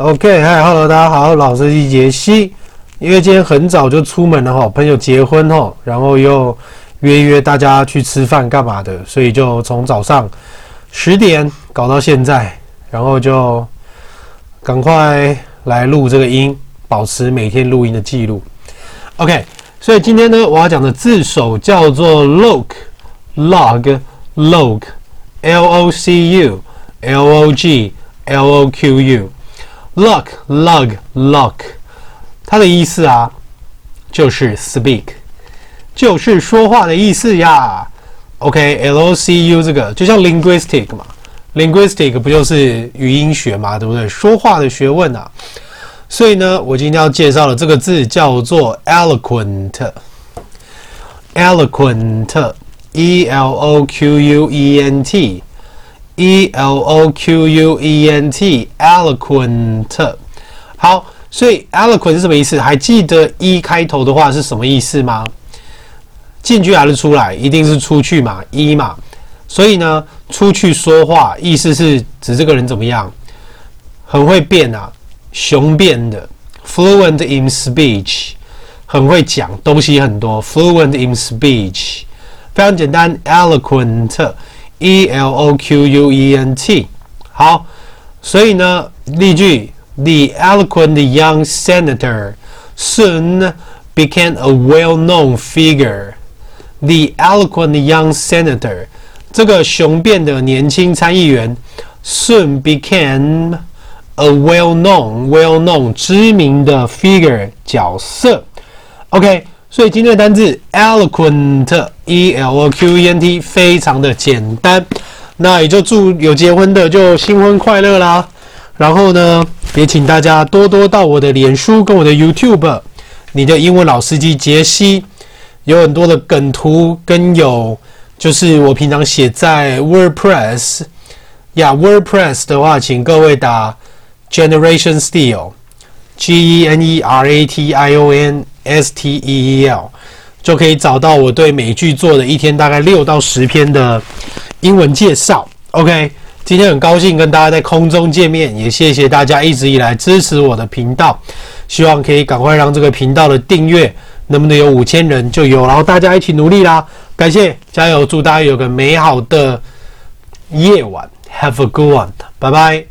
OK，嗨，Hello，大家好，老司机杰西。因为今天很早就出门了哈，朋友结婚哈，然后又约约大家去吃饭干嘛的，所以就从早上十点搞到现在，然后就赶快来录这个音，保持每天录音的记录。OK，所以今天呢，我要讲的字首叫做 loc，log，log，L-O-C-U，L-O-G，L-O-Q-U Loc, log, loc，它的意思啊，就是 speak，就是说话的意思呀。OK，L O C U 这个就像 linguistic 嘛，linguistic 不就是语音学嘛，对不对？说话的学问啊。所以呢，我今天要介绍的这个字叫做 eloquent，eloquent，E L O Q U E N T。E L O Q U E N T，eloquent。好，所以 eloquent 是什么意思？还记得 E 开头的话是什么意思吗？进去还是出来？一定是出去嘛，E 嘛。所以呢，出去说话，意思是指这个人怎么样？很会变啊，雄辩的，fluent in speech，很会讲东西很多，fluent in speech，非常简单，eloquent。E L O Q U E N T，好，所以呢，例句：The eloquent young senator soon became a well-known figure. The eloquent young senator，这个雄辩的年轻参议员，soon became a well-known, well-known 知名的 figure 角色。OK。 所以今天的单字 eloquent，e l o q e n t，非常的简单。那也就祝有结婚的就新婚快乐啦。然后呢，也请大家多多到我的脸书跟我的 YouTube，你的英文老司机杰西，有很多的梗图跟有就是我平常写在 WordPress 呀，WordPress 的话，请各位打 Generation Steel，G E N E R A T I O N。S T E E L 就可以找到我对美剧做的一天大概六到十篇的英文介绍。OK，今天很高兴跟大家在空中见面，也谢谢大家一直以来支持我的频道。希望可以赶快让这个频道的订阅能不能有五千人就有，然后大家一起努力啦！感谢，加油，祝大家有个美好的夜晚，Have a good one，拜拜。